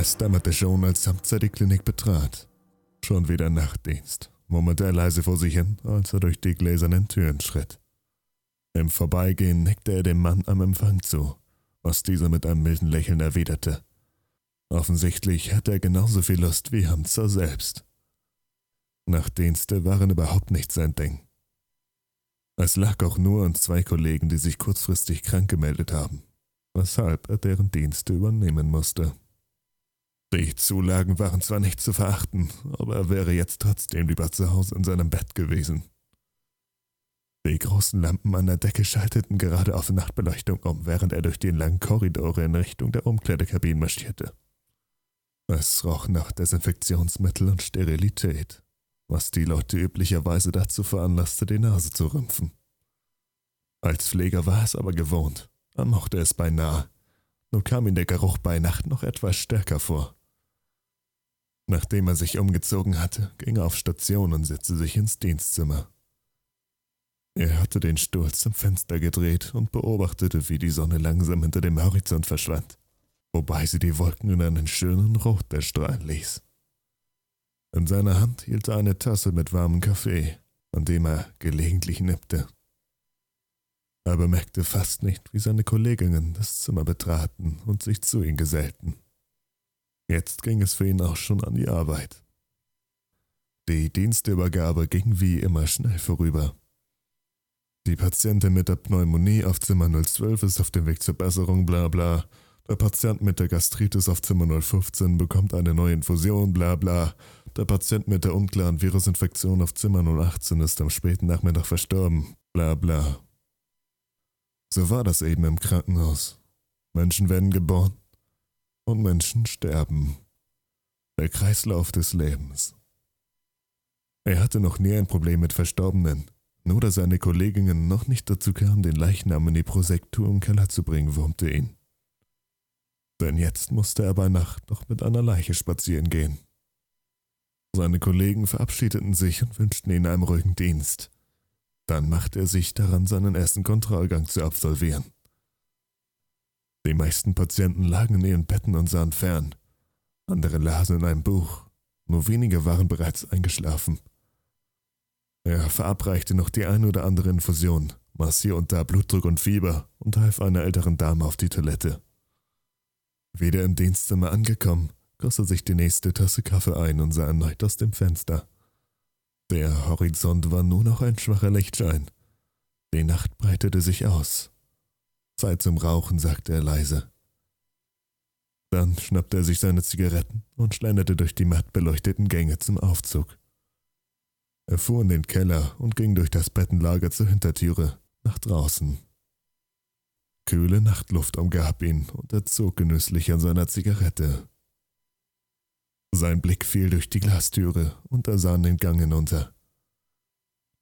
Es dämmerte schon, als Samtzer die Klinik betrat. Schon wieder Nachtdienst, murmelte er leise vor sich hin, als er durch die gläsernen Türen schritt. Im Vorbeigehen nickte er dem Mann am Empfang zu, was dieser mit einem milden Lächeln erwiderte. Offensichtlich hatte er genauso viel Lust wie Hamzer selbst. Nachtdienste waren überhaupt nicht sein Ding. Es lag auch nur an zwei Kollegen, die sich kurzfristig krank gemeldet haben, weshalb er deren Dienste übernehmen musste. Die Zulagen waren zwar nicht zu verachten, aber er wäre jetzt trotzdem lieber zu Hause in seinem Bett gewesen. Die großen Lampen an der Decke schalteten gerade auf Nachtbeleuchtung um, während er durch die langen Korridore in Richtung der Umkleidekabinen marschierte. Es roch nach Desinfektionsmittel und Sterilität, was die Leute üblicherweise dazu veranlasste, die Nase zu rümpfen. Als Pfleger war es aber gewohnt, er mochte es beinahe, nur kam ihm der Geruch bei Nacht noch etwas stärker vor. Nachdem er sich umgezogen hatte, ging er auf Station und setzte sich ins Dienstzimmer. Er hatte den Stuhl zum Fenster gedreht und beobachtete, wie die Sonne langsam hinter dem Horizont verschwand, wobei sie die Wolken in einen schönen Rot erstrahlen ließ. In seiner Hand hielt er eine Tasse mit warmem Kaffee, an dem er gelegentlich nippte. Er bemerkte fast nicht, wie seine Kolleginnen das Zimmer betraten und sich zu ihm gesellten. Jetzt ging es für ihn auch schon an die Arbeit. Die Dienstübergabe ging wie immer schnell vorüber. Die Patientin mit der Pneumonie auf Zimmer 012 ist auf dem Weg zur Besserung, bla bla. Der Patient mit der Gastritis auf Zimmer 015 bekommt eine neue Infusion, bla bla. Der Patient mit der unklaren Virusinfektion auf Zimmer 018 ist am späten Nachmittag verstorben, bla bla. So war das eben im Krankenhaus. Menschen werden geboren, und Menschen sterben. Der Kreislauf des Lebens. Er hatte noch nie ein Problem mit Verstorbenen, nur dass seine Kolleginnen noch nicht dazu kamen, den Leichnam in die Prosektur im Keller zu bringen, wurmte ihn. Denn jetzt musste er bei Nacht noch mit einer Leiche spazieren gehen. Seine Kollegen verabschiedeten sich und wünschten ihn einen ruhigen Dienst. Dann machte er sich daran, seinen ersten Kontrollgang zu absolvieren. Die meisten Patienten lagen in ihren Betten und sahen fern. Andere lasen in einem Buch. Nur wenige waren bereits eingeschlafen. Er verabreichte noch die ein oder andere Infusion, maß hier und da Blutdruck und Fieber und half einer älteren Dame auf die Toilette. Wieder im Dienstzimmer angekommen, goss er sich die nächste Tasse Kaffee ein und sah erneut aus dem Fenster. Der Horizont war nur noch ein schwacher Lichtschein. Die Nacht breitete sich aus. Zeit zum Rauchen, sagte er leise. Dann schnappte er sich seine Zigaretten und schlenderte durch die matt beleuchteten Gänge zum Aufzug. Er fuhr in den Keller und ging durch das Bettenlager zur Hintertüre nach draußen. Kühle Nachtluft umgab ihn und er zog genüsslich an seiner Zigarette. Sein Blick fiel durch die Glastüre und er sah in den Gang hinunter.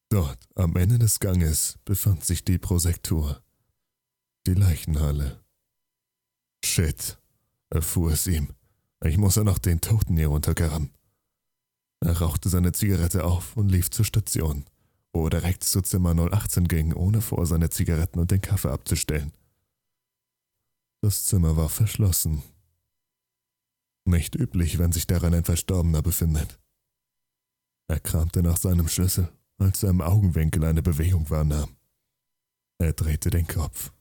Dort, am Ende des Ganges, befand sich die Prosektur die Leichenhalle. Shit, erfuhr es ihm. Ich muss ja noch den Toten hier runterkarren. Er rauchte seine Zigarette auf und lief zur Station, wo er direkt zu Zimmer 018 ging, ohne vor seine Zigaretten und den Kaffee abzustellen. Das Zimmer war verschlossen. Nicht üblich, wenn sich darin ein Verstorbener befindet. Er kramte nach seinem Schlüssel, als er im Augenwinkel eine Bewegung wahrnahm. Er drehte den Kopf.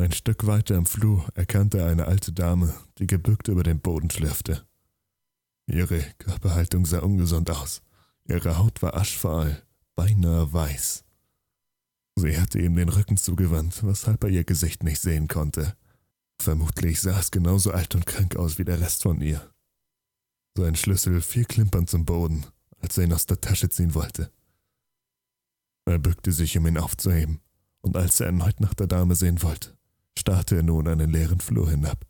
Ein Stück weiter im Flur erkannte er eine alte Dame, die gebückt über den Boden schlürfte. Ihre Körperhaltung sah ungesund aus. Ihre Haut war aschfahl, beinahe weiß. Sie hatte ihm den Rücken zugewandt, weshalb er ihr Gesicht nicht sehen konnte. Vermutlich sah es genauso alt und krank aus wie der Rest von ihr. Sein Schlüssel fiel klimpernd zum Boden, als er ihn aus der Tasche ziehen wollte. Er bückte sich, um ihn aufzuheben, und als er erneut nach der Dame sehen wollte, starrte er nun einen leeren Flur hinab.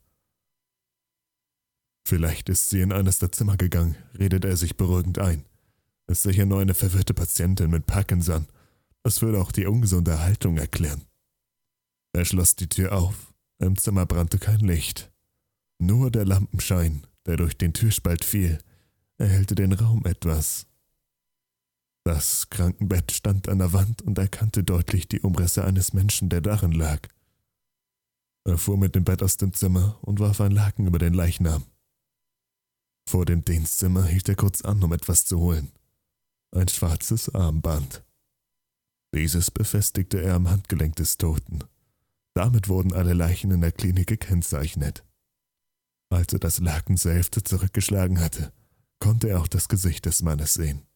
Vielleicht ist sie in eines der Zimmer gegangen, redete er sich beruhigend ein. Ist sicher nur eine verwirrte Patientin mit Parkinson. Das würde auch die ungesunde Haltung erklären. Er schloss die Tür auf. Im Zimmer brannte kein Licht. Nur der Lampenschein, der durch den Türspalt fiel, erhellte den Raum etwas. Das Krankenbett stand an der Wand und erkannte deutlich die Umrisse eines Menschen, der darin lag. Er fuhr mit dem Bett aus dem Zimmer und warf ein Laken über den Leichnam. Vor dem Dienstzimmer hielt er kurz an, um etwas zu holen. Ein schwarzes Armband. Dieses befestigte er am Handgelenk des Toten. Damit wurden alle Leichen in der Klinik gekennzeichnet. Als er das Laken zur Hälfte zurückgeschlagen hatte, konnte er auch das Gesicht des Mannes sehen.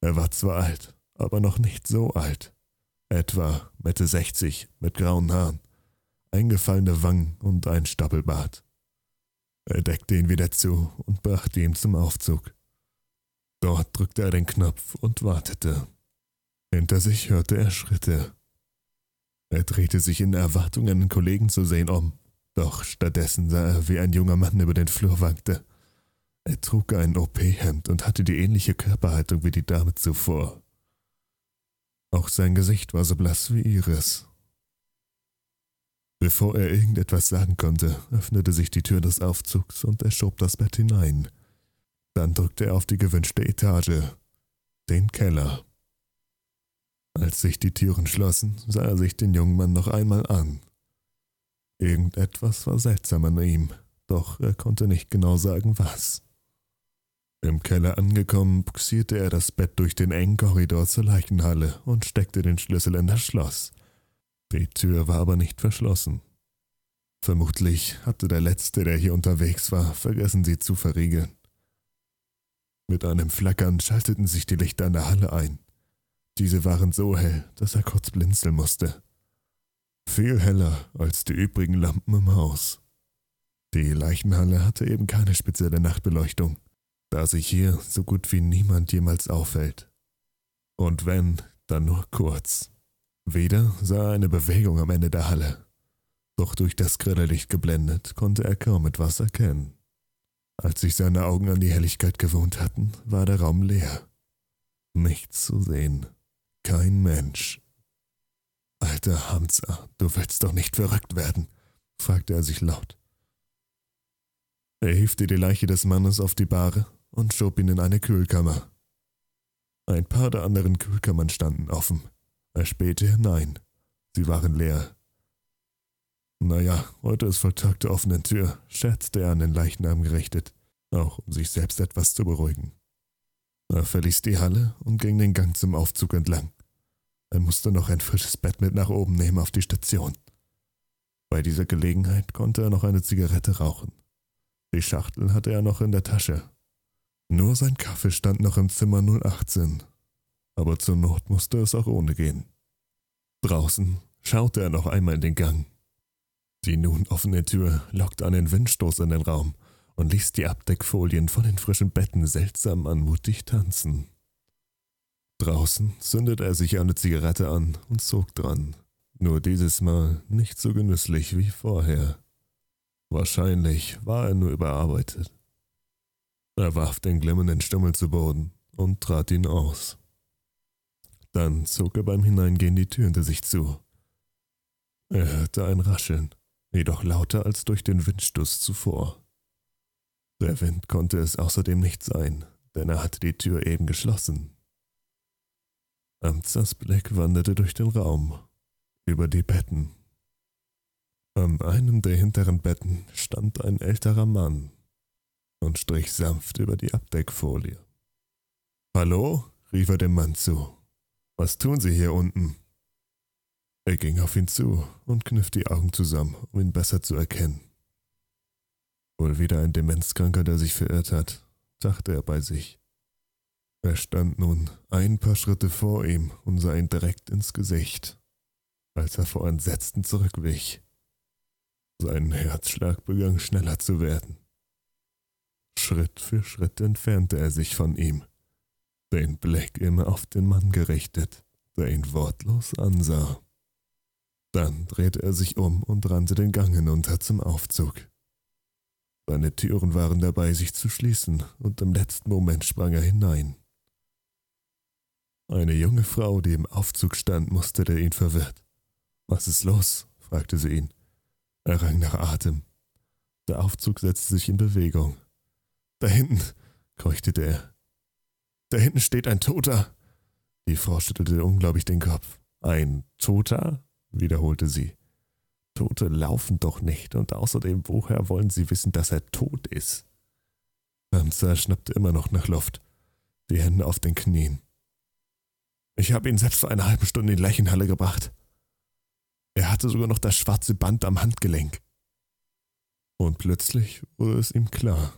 Er war zwar alt, aber noch nicht so alt. Etwa Mitte 60, mit grauen Haaren, eingefallene Wangen und ein Stoppelbart. Er deckte ihn wieder zu und brachte ihn zum Aufzug. Dort drückte er den Knopf und wartete. Hinter sich hörte er Schritte. Er drehte sich in Erwartung, einen Kollegen zu sehen um, doch stattdessen sah er, wie ein junger Mann über den Flur wankte. Er trug ein OP-Hemd und hatte die ähnliche Körperhaltung wie die Dame zuvor. Auch sein Gesicht war so blass wie ihres. Bevor er irgendetwas sagen konnte, öffnete sich die Tür des Aufzugs und er schob das Bett hinein. Dann drückte er auf die gewünschte Etage, den Keller. Als sich die Türen schlossen, sah er sich den jungen Mann noch einmal an. Irgendetwas war seltsam an ihm, doch er konnte nicht genau sagen, was. Im Keller angekommen, buxierte er das Bett durch den engen Korridor zur Leichenhalle und steckte den Schlüssel in das Schloss. Die Tür war aber nicht verschlossen. Vermutlich hatte der Letzte, der hier unterwegs war, vergessen, sie zu verriegeln. Mit einem Flackern schalteten sich die Lichter in der Halle ein. Diese waren so hell, dass er kurz blinzeln musste. Viel heller als die übrigen Lampen im Haus. Die Leichenhalle hatte eben keine spezielle Nachtbeleuchtung da sich hier so gut wie niemand jemals aufhält. Und wenn, dann nur kurz. Weder sah er eine Bewegung am Ende der Halle, doch durch das grelle Licht geblendet konnte er kaum etwas erkennen. Als sich seine Augen an die Helligkeit gewohnt hatten, war der Raum leer. Nichts zu sehen, kein Mensch. Alter Hamza, du willst doch nicht verrückt werden, fragte er sich laut. Er hiefte die Leiche des Mannes auf die Bahre und schob ihn in eine Kühlkammer. Ein paar der anderen Kühlkammern standen offen. Er spähte hinein. Sie waren leer. Naja, heute ist voll Tag der offenen Tür, scherzte er an den Leichnam gerichtet, auch um sich selbst etwas zu beruhigen. Er verließ die Halle und ging den Gang zum Aufzug entlang. Er musste noch ein frisches Bett mit nach oben nehmen auf die Station. Bei dieser Gelegenheit konnte er noch eine Zigarette rauchen. Die Schachtel hatte er noch in der Tasche nur sein Kaffee stand noch im Zimmer 018, aber zur Not musste es auch ohne gehen. Draußen schaute er noch einmal in den Gang. Die nun offene Tür lockte einen Windstoß in den Raum und ließ die Abdeckfolien von den frischen Betten seltsam anmutig tanzen. Draußen zündete er sich eine Zigarette an und zog dran, nur dieses Mal nicht so genüsslich wie vorher. Wahrscheinlich war er nur überarbeitet. Er warf den glimmenden Stummel zu Boden und trat ihn aus. Dann zog er beim Hineingehen die Tür hinter sich zu. Er hörte ein Rascheln, jedoch lauter als durch den Windstoß zuvor. Der Wind konnte es außerdem nicht sein, denn er hatte die Tür eben geschlossen. Amtsers Blick wanderte durch den Raum, über die Betten. An einem der hinteren Betten stand ein älterer Mann und strich sanft über die Abdeckfolie. Hallo? rief er dem Mann zu. Was tun Sie hier unten? Er ging auf ihn zu und kniff die Augen zusammen, um ihn besser zu erkennen. Wohl wieder ein Demenzkranker, der sich verirrt hat, dachte er bei sich. Er stand nun ein paar Schritte vor ihm und sah ihn direkt ins Gesicht, als er vor Entsetzen zurückwich. Sein Herzschlag begann schneller zu werden. Schritt für Schritt entfernte er sich von ihm, den Blick immer auf den Mann gerichtet, der ihn wortlos ansah. Dann drehte er sich um und rannte den Gang hinunter zum Aufzug. Seine Türen waren dabei, sich zu schließen, und im letzten Moment sprang er hinein. Eine junge Frau, die im Aufzug stand, musterte ihn verwirrt. Was ist los? fragte sie ihn. Er rang nach Atem. Der Aufzug setzte sich in Bewegung. Da hinten, keuchtete er. Da hinten steht ein Toter. Die Frau schüttelte unglaublich den Kopf. Ein Toter? wiederholte sie. Tote laufen doch nicht, und außerdem, woher wollen Sie wissen, dass er tot ist? Ramsar schnappte immer noch nach Luft, die Hände auf den Knien. Ich habe ihn selbst vor einer halben Stunde in die Leichenhalle gebracht. Er hatte sogar noch das schwarze Band am Handgelenk. Und plötzlich wurde es ihm klar.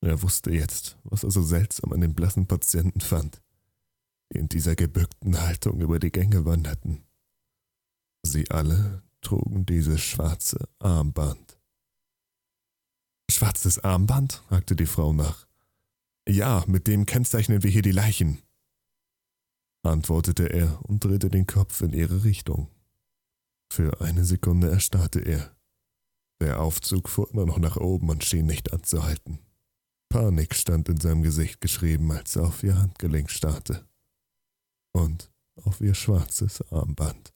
Er wusste jetzt, was er so seltsam an den blassen Patienten fand, die in dieser gebückten Haltung über die Gänge wanderten. Sie alle trugen dieses schwarze Armband. Schwarzes Armband? fragte die Frau nach. Ja, mit dem kennzeichnen wir hier die Leichen, antwortete er und drehte den Kopf in ihre Richtung. Für eine Sekunde erstarrte er. Der Aufzug fuhr immer noch nach oben und schien nicht anzuhalten. Panik stand in seinem Gesicht geschrieben, als er auf ihr Handgelenk starrte. Und auf ihr schwarzes Armband.